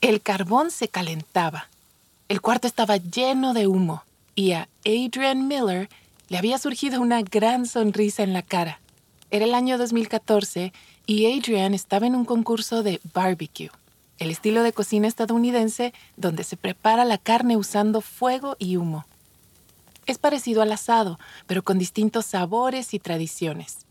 El carbón se calentaba. El cuarto estaba lleno de humo y a Adrian Miller le había surgido una gran sonrisa en la cara. Era el año 2014 y Adrian estaba en un concurso de barbecue, el estilo de cocina estadounidense donde se prepara la carne usando fuego y humo. Es parecido al asado, pero con distintos sabores y tradiciones.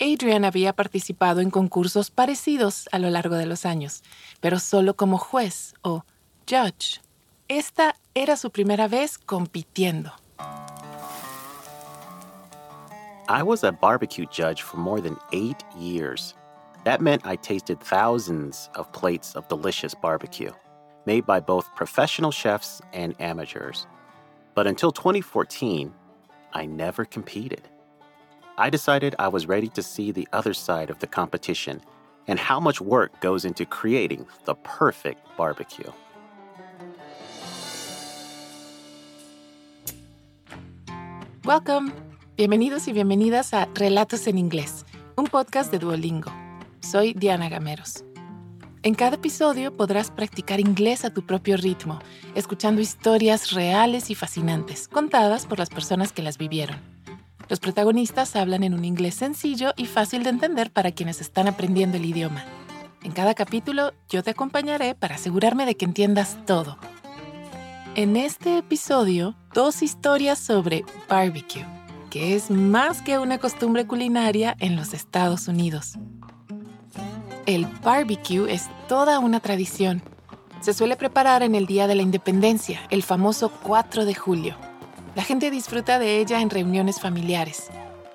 Adrian había participado en concursos parecidos a lo largo de los años, pero solo como juez o judge. Esta era su primera vez compitiendo. I was a barbecue judge for more than eight years. That meant I tasted thousands of plates of delicious barbecue, made by both professional chefs and amateurs. But until 2014, I never competed. I decided I was ready to see the other side of the competition and how much work goes into creating the perfect barbecue. Welcome. Bienvenidos y bienvenidas a Relatos en Inglés, un podcast de Duolingo. Soy Diana Gameros. En cada episodio podrás practicar inglés a tu propio ritmo, escuchando historias reales y fascinantes, contadas por las personas que las vivieron. Los protagonistas hablan en un inglés sencillo y fácil de entender para quienes están aprendiendo el idioma. En cada capítulo yo te acompañaré para asegurarme de que entiendas todo. En este episodio, dos historias sobre barbecue, que es más que una costumbre culinaria en los Estados Unidos. El barbecue es toda una tradición. Se suele preparar en el Día de la Independencia, el famoso 4 de julio. La gente disfruta de ella en reuniones familiares.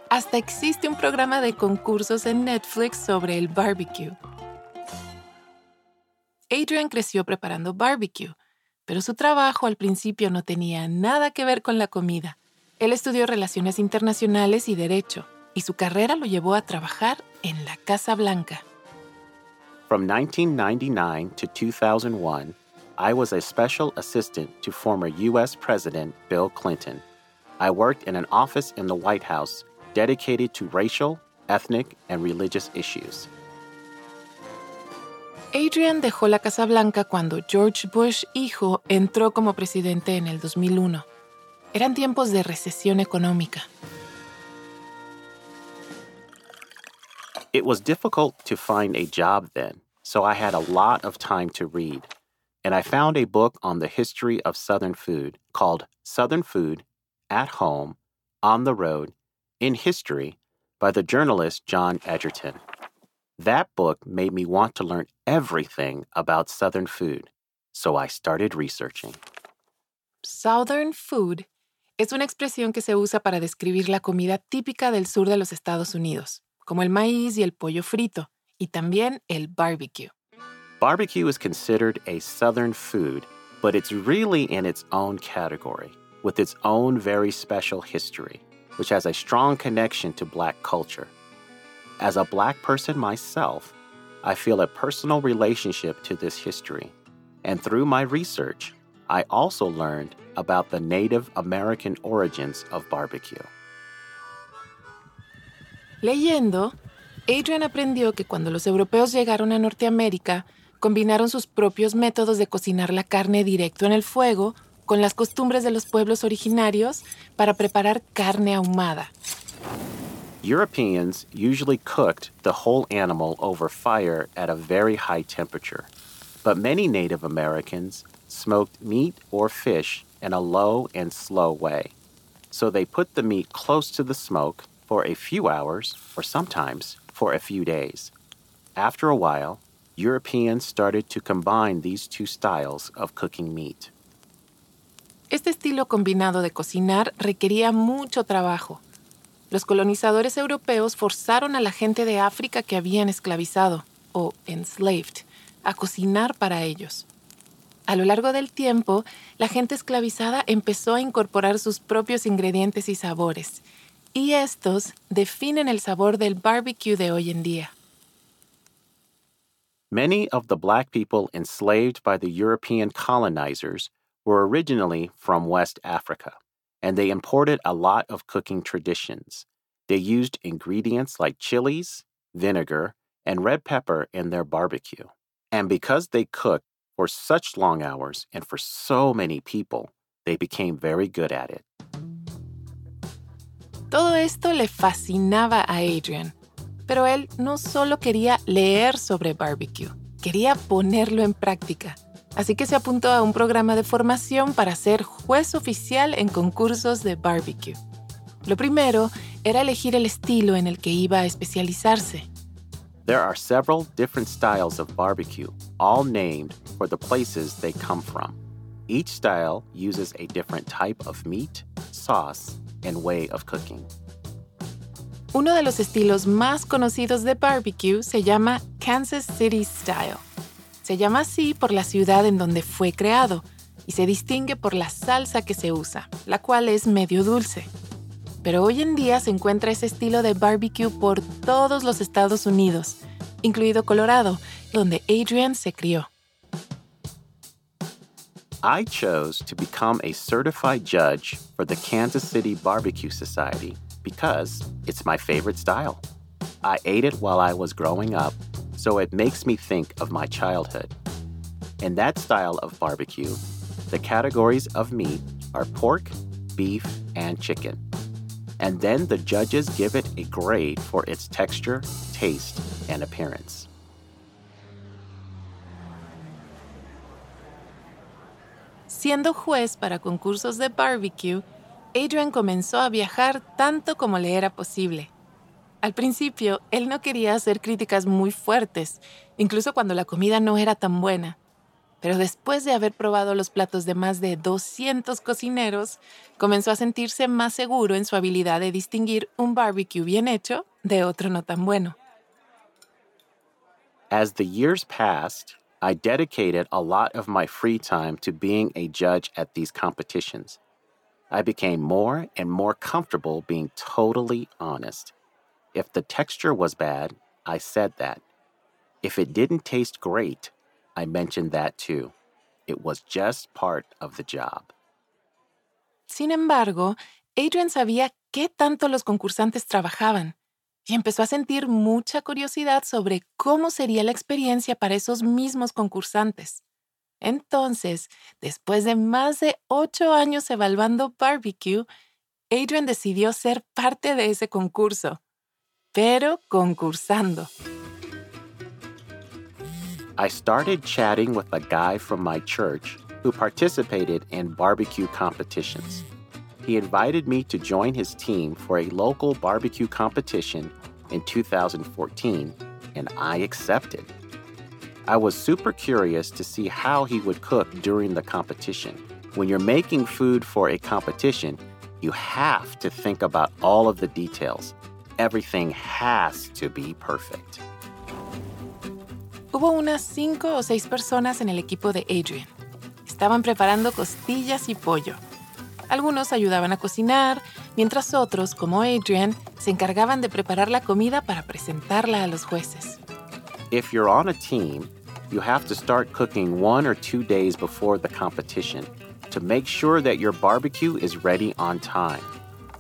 Hasta existe un programa de concursos en Netflix sobre el barbecue. Adrian creció preparando barbecue, pero su trabajo al principio no tenía nada que ver con la comida. Él estudió relaciones internacionales y derecho, y su carrera lo llevó a trabajar en la Casa Blanca. From 1999 to 2001, I was a special assistant to former U.S. President Bill Clinton. I worked in an office in the White House dedicated to racial, ethnic, and religious issues. Adrian dejó la Casa Blanca cuando George Bush hijo entró como presidente en el 2001. Eran tiempos de recesión económica. It was difficult to find a job then, so I had a lot of time to read. And I found a book on the history of Southern food called Southern Food at Home, on the Road, in History by the journalist John Egerton. That book made me want to learn everything about Southern food, so I started researching. Southern food es una expresión que se usa para describir la comida típica del sur de los Estados Unidos, como el maíz y el pollo frito, y también el barbecue. Barbecue is considered a Southern food, but it's really in its own category, with its own very special history, which has a strong connection to Black culture. As a Black person myself, I feel a personal relationship to this history, and through my research, I also learned about the Native American origins of barbecue. Leyendo, Adrian aprendió que cuando los europeos llegaron a Norteamérica, combinaron sus propios métodos de cocinar la carne directo en el fuego con las costumbres de los pueblos originarios para preparar carne ahumada. Europeans usually cooked the whole animal over fire at a very high temperature, but many Native Americans smoked meat or fish in a low and slow way. So they put the meat close to the smoke for a few hours or sometimes for a few days. After a while, Europeans started to combine these two styles of cooking meat. Este estilo combinado de cocinar requería mucho trabajo. Los colonizadores europeos forzaron a la gente de África que habían esclavizado, o enslaved, a cocinar para ellos. A lo largo del tiempo, la gente esclavizada empezó a incorporar sus propios ingredientes y sabores, y estos definen el sabor del barbecue de hoy en día. Many of the black people enslaved by the European colonizers were originally from West Africa, and they imported a lot of cooking traditions. They used ingredients like chilies, vinegar, and red pepper in their barbecue. And because they cooked For such long hours and for so many people, they became very good at it. Todo esto le fascinaba a Adrian, pero él no solo quería leer sobre barbecue, quería ponerlo en práctica. Así que se apuntó a un programa de formación para ser juez oficial en concursos de barbecue. Lo primero era elegir el estilo en el que iba a especializarse. There are several different styles of barbecue, all named for the places they come from. Each style uses a different type of meat, sauce, and way of cooking. Uno de los estilos más conocidos de barbecue se llama Kansas City Style. Se llama así por la ciudad en donde fue creado y se distingue por la salsa que se usa, la cual es medio dulce. Pero hoy en día se encuentra ese estilo de barbecue por todos los Estados Unidos, incluido Colorado, donde Adrian se crió. I chose to become a certified judge for the Kansas City Barbecue Society because it's my favorite style. I ate it while I was growing up, so it makes me think of my childhood. In that style of barbecue, the categories of meat are pork, beef, and chicken. And then the judges give it a grade for its texture, taste, and appearance. Siendo juez para concursos de barbecue, Adrian comenzó a viajar tanto como le era posible. Al principio, él no quería hacer críticas muy fuertes, incluso cuando la comida no era tan buena. Pero después de haber probado los platos de más de 200 cocineros, comenzó a sentirse más seguro en su habilidad de distinguir un barbecue bien hecho de otro no tan bueno. As the years passed, I dedicated a lot of my free time to being a judge at these competitions. I became more and more comfortable being totally honest. If the texture was bad, I said that. If it didn't taste great, I mentioned that too. It was just part of the job. Sin embargo, Adrian sabía qué tanto los concursantes trabajaban y empezó a sentir mucha curiosidad sobre cómo sería la experiencia para esos mismos concursantes. Entonces, después de más de ocho años evaluando barbecue, Adrian decidió ser parte de ese concurso, pero concursando. I started chatting with a guy from my church who participated in barbecue competitions. he invited me to join his team for a local barbecue competition in 2014, and I accepted. I was super curious to see how he would cook during the competition. When you're making food for a competition, you have to think about all of the details. Everything has to be perfect. Hubo unas cinco o seis personas en el equipo de Adrian. Estaban preparando costillas y pollo. Algunos ayudaban a cocinar, mientras otros, como Adrian, se encargaban de preparar la comida para presentarla a los jueces. If you're on a team, you have to start cooking one or two days before the competition to make sure that your barbecue is ready on time.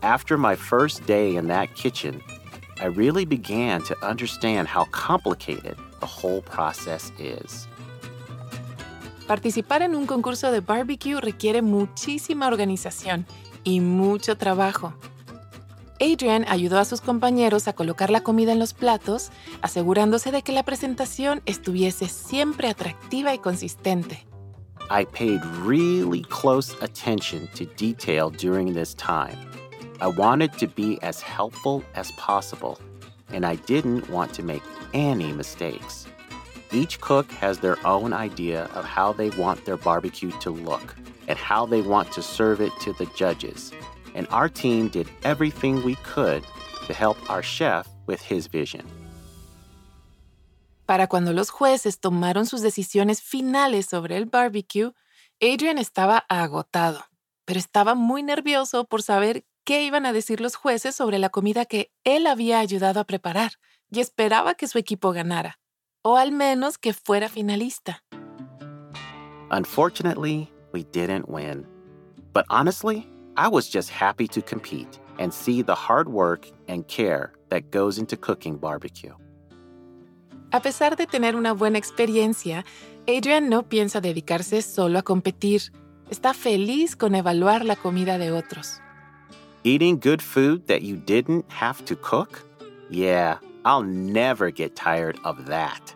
After my first day in that kitchen, I really began to understand how complicated the whole process is. Participar en un concurso de barbecue requiere muchísima organización y mucho trabajo. Adrian ayudó a sus compañeros a colocar la comida en los platos, asegurándose de que la presentación estuviese siempre atractiva y consistente. I paid really close attention to detail during this time. I wanted to be as helpful as possible, and I didn't want to make any mistakes. Each cook has their own idea of how they want their barbecue to look and how they want to serve it to the judges. And our team did everything we could to help our chef with his vision. Para cuando los jueces tomaron sus decisiones finales sobre el barbecue, Adrian estaba agotado, pero estaba muy nervioso por saber qué iban a decir los jueces sobre la comida que él había ayudado a preparar y esperaba que su equipo ganara. o al menos que fuera finalista. Unfortunately, we didn't win. But honestly, I was just happy to compete and see the hard work and care that goes into cooking barbecue. A pesar de tener una buena experiencia, Adrian no piensa dedicarse solo a competir. Está feliz con evaluar la comida de otros. Eating good food that you didn't have to cook? Yeah, I'll never get tired of that.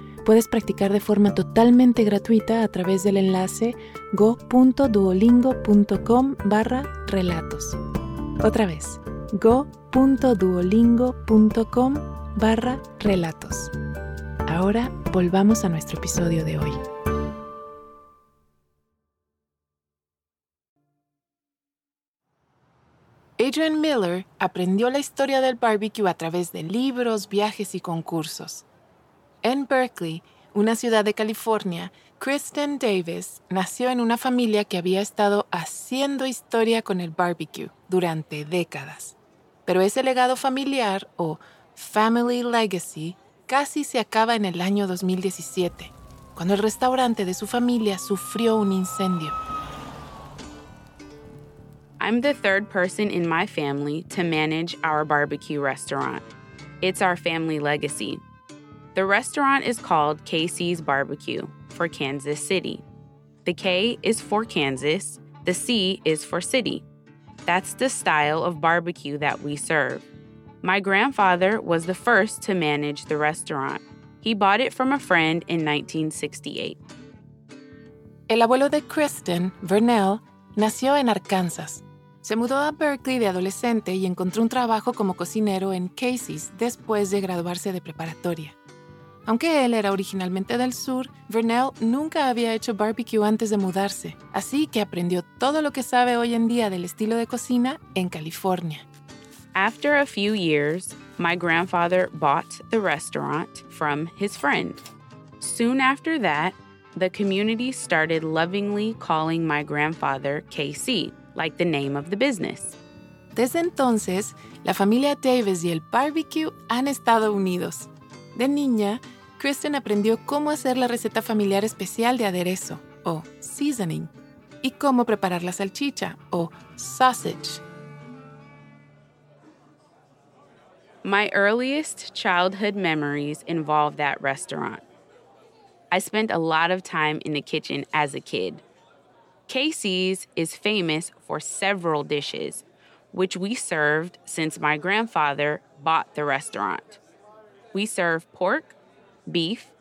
puedes practicar de forma totalmente gratuita a través del enlace go.duolingo.com barra relatos. Otra vez, go.duolingo.com barra relatos. Ahora volvamos a nuestro episodio de hoy. Adrian Miller aprendió la historia del barbecue a través de libros, viajes y concursos. En Berkeley, una ciudad de California, Kristen Davis nació en una familia que había estado haciendo historia con el barbecue durante décadas. Pero ese legado familiar, o Family Legacy, casi se acaba en el año 2017, cuando el restaurante de su familia sufrió un incendio. I'm the third person in my family to manage our barbecue restaurant. It's our family legacy. The restaurant is called KC's Barbecue for Kansas City. The K is for Kansas, the C is for city. That's the style of barbecue that we serve. My grandfather was the first to manage the restaurant. He bought it from a friend in 1968. El abuelo de Kristen, Vernell, nació en Arkansas. Se mudó a Berkeley de adolescente y encontró un trabajo como cocinero en Casey's después de graduarse de preparatoria. Aunque él era originalmente del sur, Vernell nunca había hecho barbecue antes de mudarse, así que aprendió todo lo que sabe hoy en día del estilo de cocina en California. After a few years, my grandfather bought the restaurant from his friend. Soon after that, the community started lovingly calling my grandfather KC, like the name of the business. Desde entonces, la familia Davis y el barbecue han estado unidos. De niña, Kristen aprendió cómo hacer la receta familiar especial de aderezo, o seasoning, y cómo preparar la salchicha, o sausage. My earliest childhood memories involve that restaurant. I spent a lot of time in the kitchen as a kid. Casey's is famous for several dishes, which we served since my grandfather bought the restaurant. We serve pork, beef,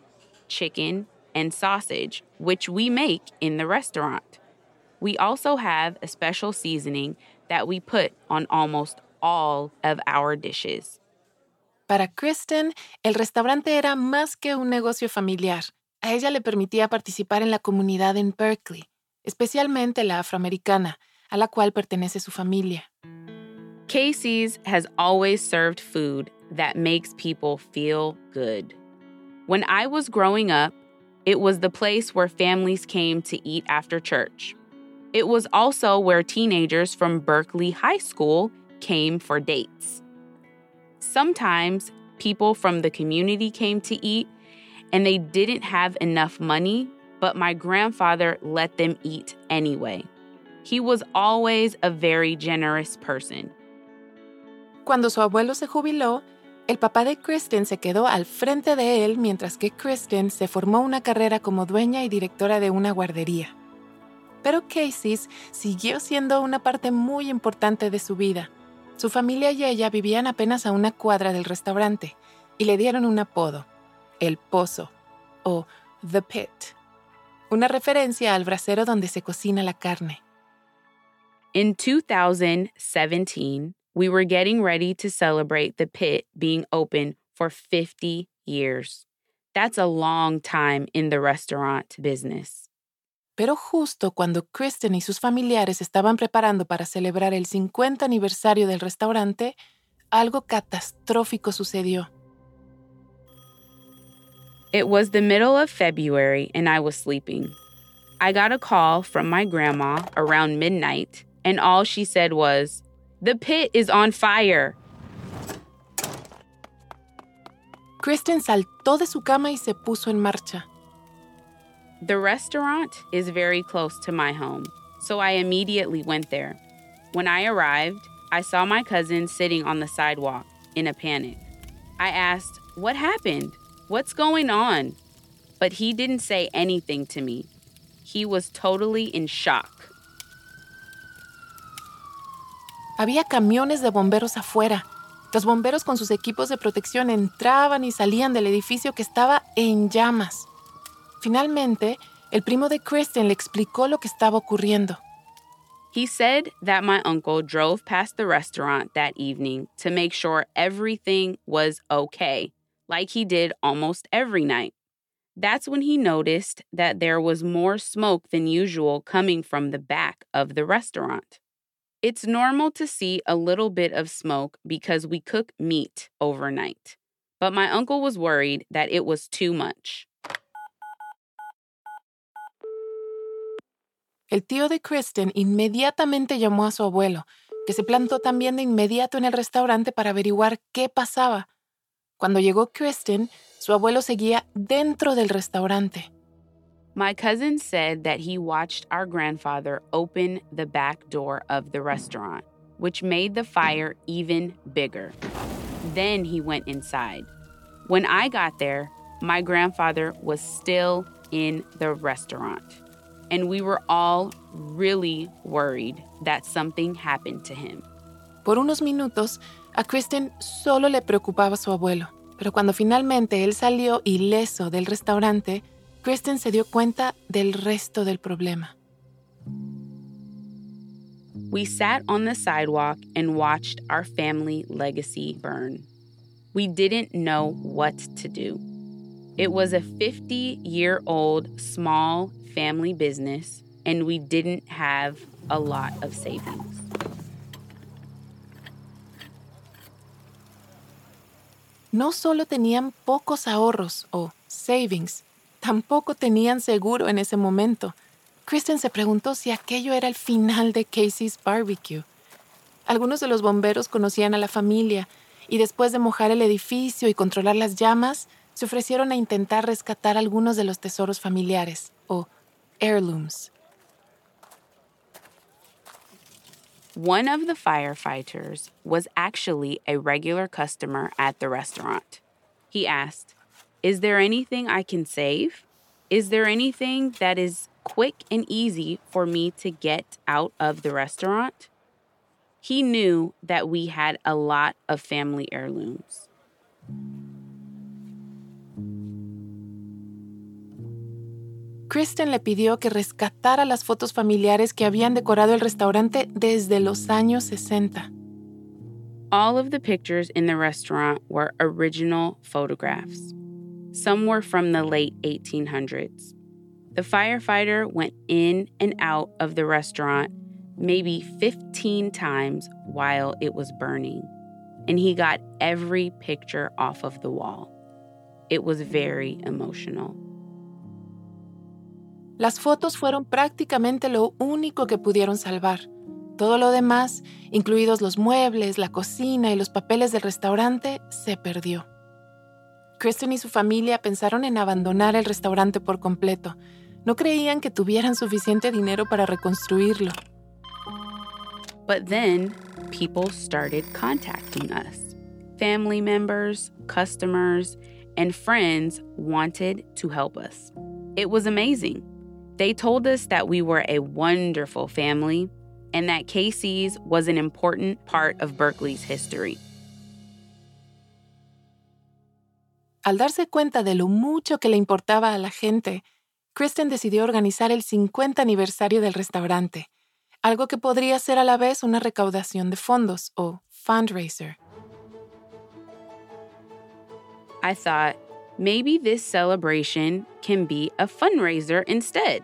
chicken, and sausage, which we make in the restaurant. We also have a special seasoning that we put on almost all of our dishes. Para Kristen, el restaurante era más que un negocio familiar. A ella le permitía participar en la comunidad en Berkeley, especialmente la afroamericana, a la cual pertenece su familia. Casey's has always served food that makes people feel good. When I was growing up, it was the place where families came to eat after church. It was also where teenagers from Berkeley High School came for dates. Sometimes people from the community came to eat and they didn't have enough money, but my grandfather let them eat anyway. He was always a very generous person. Cuando su abuelo se jubiló, el papá de Kristen se quedó al frente de él mientras que Kristen se formó una carrera como dueña y directora de una guardería. Pero Casey's siguió siendo una parte muy importante de su vida. Su familia y ella vivían apenas a una cuadra del restaurante y le dieron un apodo, el Pozo o The Pit, una referencia al brasero donde se cocina la carne. In 2017, we were getting ready to celebrate the pit being open for 50 years. That's a long time in the restaurant business. Pero justo cuando Kristen y sus familiares estaban preparando para celebrar el 50 aniversario del restaurante, algo catastrófico sucedió. It was the middle of February and I was sleeping. I got a call from my grandma around midnight, and all she said was, The pit is on fire. Kristen saltó de su cama y se puso en marcha. The restaurant is very close to my home, so I immediately went there. When I arrived, I saw my cousin sitting on the sidewalk in a panic. I asked, What happened? What's going on? But he didn't say anything to me. He was totally in shock. Había camiones de bomberos afuera. Los bomberos con sus equipos de protección entraban y salían del edificio que estaba en llamas. Finalmente, el primo de Kristen le explicó lo que estaba ocurriendo. He said that my uncle drove past the restaurant that evening to make sure everything was okay, like he did almost every night. That's when he noticed that there was more smoke than usual coming from the back of the restaurant. It's normal to see a little bit of smoke because we cook meat overnight, but my uncle was worried that it was too much. El tío de Kristen inmediatamente llamó a su abuelo, que se plantó también de inmediato en el restaurante para averiguar qué pasaba. Cuando llegó Kristen, su abuelo seguía dentro del restaurante. My cousin said that he watched our grandfather open the back door of the restaurant, which made the fire even bigger. Then he went inside. When I got there, my grandfather was still in the restaurant, and we were all really worried that something happened to him. Por unos minutos, a Kristen solo le preocupaba su abuelo, pero cuando finalmente él salió ileso del restaurante, Kristen se dio cuenta del resto del problema. We sat on the sidewalk and watched our family legacy burn. We didn't know what to do. It was a 50 year old small family business, and we didn't have a lot of savings. No solo tenían pocos ahorros o savings, tampoco tenían seguro en ese momento. Kristen se preguntó si aquello era el final de Casey's Barbecue. Algunos de los bomberos conocían a la familia y después de mojar el edificio y controlar las llamas, se ofrecieron a intentar rescatar algunos de los tesoros familiares o heirlooms. One of the firefighters was actually a regular customer at the restaurant. He asked, Is there anything I can save? Is there anything that is quick and easy for me to get out of the restaurant? He knew that we had a lot of family heirlooms. Kristen le pidió que rescatara las fotos familiares que habían decorado el restaurante desde los años 60. All of the pictures in the restaurant were original photographs. Some were from the late 1800s. The firefighter went in and out of the restaurant maybe 15 times while it was burning, and he got every picture off of the wall. It was very emotional. Las fotos fueron prácticamente lo único que pudieron salvar. Todo lo demás, incluidos los muebles, la cocina y los papeles del restaurante, se perdió. Kristen y su familia pensaron en abandonar el restaurante por completo. No creían que tuvieran suficiente dinero para reconstruirlo. But then people started contacting us. Family members, customers, and friends wanted to help us. It was amazing. They told us that we were a wonderful family and that Casey's was an important part of Berkeley's history. Al darse cuenta de lo mucho que le importaba a la gente, Kristen decidió organizar el 50 aniversario del restaurante, algo que podría ser a la vez una recaudación de fondos o fundraiser. I thought maybe this celebration can be a fundraiser instead.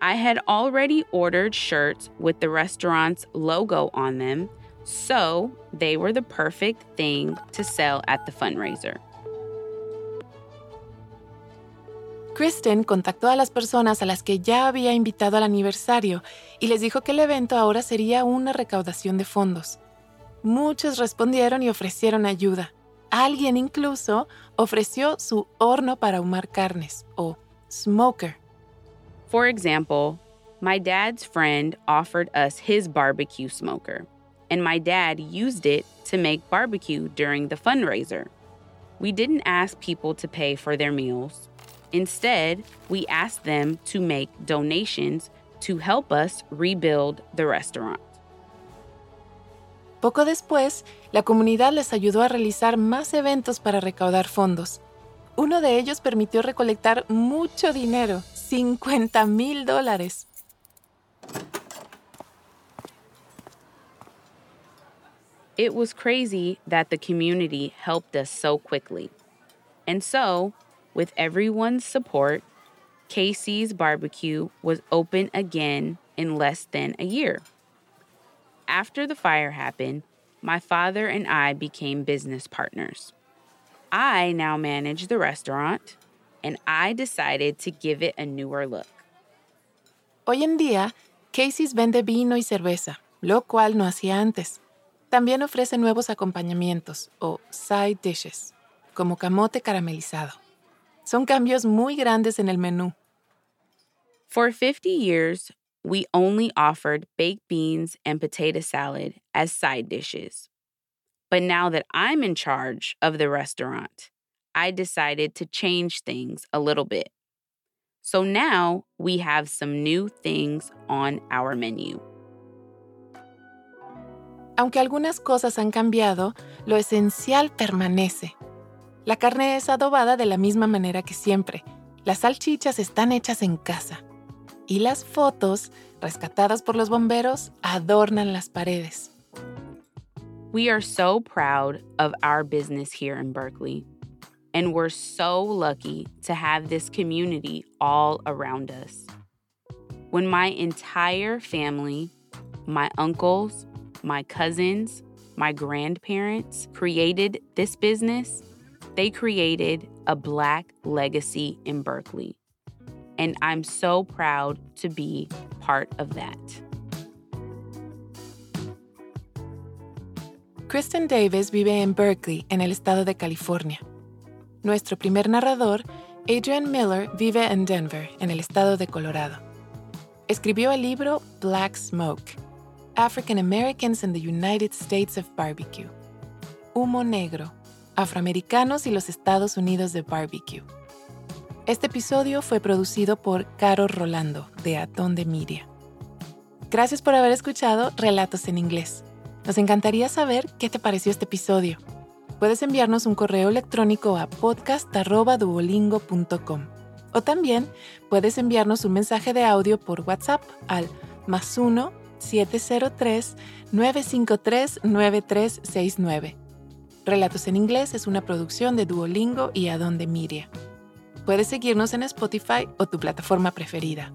I had already ordered shirts with the restaurant's logo on them, So they were the perfect thing to sell at the fundraiser. Kristen contactó a las personas a las que ya había invitado al aniversario y les dijo que el evento ahora sería una recaudación de fondos. Muchos respondieron y ofrecieron ayuda. Alguien incluso ofreció su horno para ahumar carnes o smoker. For example, my dad's friend offered us his barbecue smoker, and my dad used it to make barbecue during the fundraiser. We didn't ask people to pay for their meals. Instead, we asked them to make donations to help us rebuild the restaurant. Poco después, la comunidad les ayudó a realizar más eventos para recaudar fondos. Uno de ellos permitió recolectar mucho dinero, 50 mil dólares. It was crazy that the community helped us so quickly. And so, with everyone's support, Casey's Barbecue was open again in less than a year. After the fire happened, my father and I became business partners. I now manage the restaurant, and I decided to give it a newer look. Hoy en día, Casey's vende vino y cerveza, lo cual no hacía antes. También ofrece nuevos acompañamientos o side dishes, como camote caramelizado. Son cambios muy grandes en el menú. For 50 years, we only offered baked beans and potato salad as side dishes. But now that I'm in charge of the restaurant, I decided to change things a little bit. So now we have some new things on our menu. Aunque algunas cosas han cambiado, lo esencial permanece. La carne es adobada de la misma manera que siempre. Las salchichas están hechas en casa. Y las fotos, rescatadas por los bomberos, adornan las paredes. We are so proud of our business here in Berkeley. And we're so lucky to have this community all around us. When my entire family, my uncles, my cousins, my grandparents created this business, they created a Black legacy in Berkeley. And I'm so proud to be part of that. Kristen Davis vive en Berkeley, en el estado de California. Nuestro primer narrador, Adrian Miller, vive en Denver, en el estado de Colorado. Escribió el libro Black Smoke, African Americans in the United States of Barbecue. Humo Negro, Afroamericanos y los Estados Unidos de Barbecue. Este episodio fue producido por Caro Rolando, de Atón de Media. Gracias por haber escuchado Relatos en Inglés. Nos encantaría saber qué te pareció este episodio. Puedes enviarnos un correo electrónico a podcast.duolingo.com o también puedes enviarnos un mensaje de audio por WhatsApp al más 1 703 953 9369. Relatos en Inglés es una producción de Duolingo y Adonde Miria. Puedes seguirnos en Spotify o tu plataforma preferida.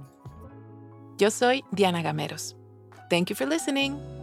Yo soy Diana Gameros. Thank you for listening.